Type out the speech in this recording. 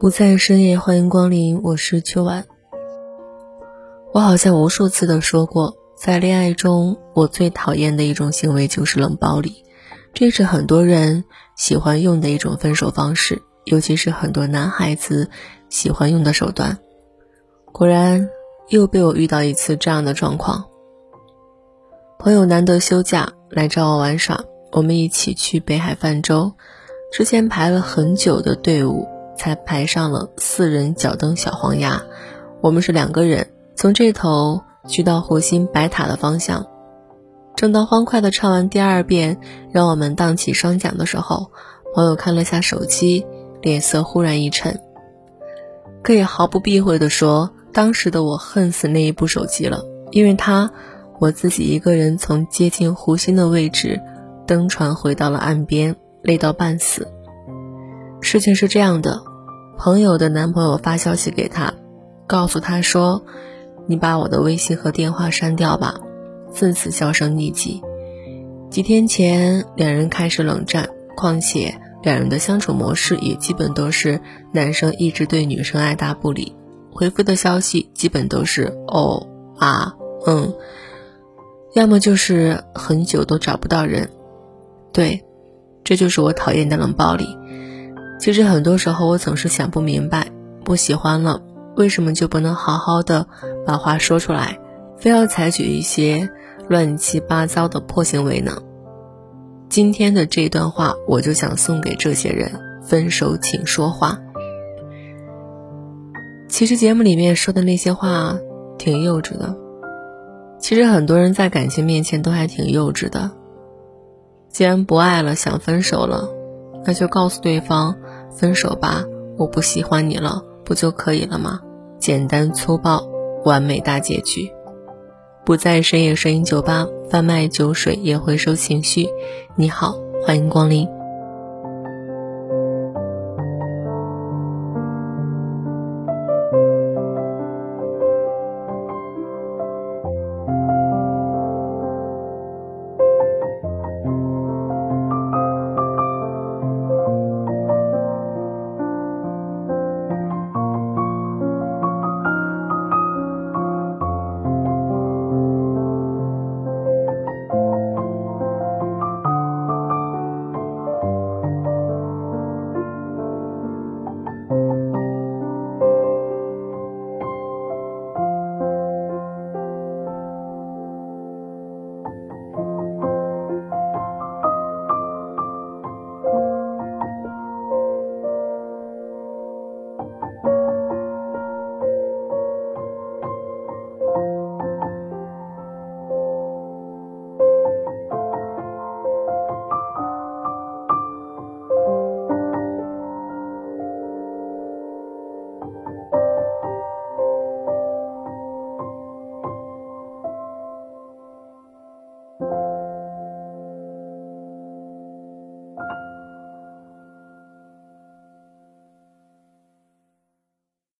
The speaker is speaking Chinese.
不在深夜，欢迎光临，我是秋晚。我好像无数次的说过，在恋爱中，我最讨厌的一种行为就是冷暴力，这是很多人喜欢用的一种分手方式，尤其是很多男孩子喜欢用的手段。果然，又被我遇到一次这样的状况。朋友难得休假来找我玩耍，我们一起去北海泛舟，之前排了很久的队伍。才排上了四人脚蹬小黄鸭，我们是两个人，从这头去到湖心白塔的方向。正当欢快的唱完第二遍“让我们荡起双桨”的时候，朋友看了下手机，脸色忽然一沉。可以毫不避讳地说，当时的我恨死那一部手机了，因为它，我自己一个人从接近湖心的位置登船回到了岸边，累到半死。事情是这样的。朋友的男朋友发消息给他，告诉他说：“你把我的微信和电话删掉吧。”自此销声匿迹。几天前，两人开始冷战，况且两人的相处模式也基本都是男生一直对女生爱答不理，回复的消息基本都是“哦啊嗯”，要么就是很久都找不到人。对，这就是我讨厌的冷暴力。其实很多时候，我总是想不明白，不喜欢了，为什么就不能好好的把话说出来，非要采取一些乱七八糟的破行为呢？今天的这段话，我就想送给这些人：分手请说话。其实节目里面说的那些话挺幼稚的。其实很多人在感情面前都还挺幼稚的。既然不爱了，想分手了，那就告诉对方。分手吧，我不喜欢你了，不就可以了吗？简单粗暴，完美大结局。不在深夜摄影酒吧贩卖酒水，也回收情绪。你好，欢迎光临。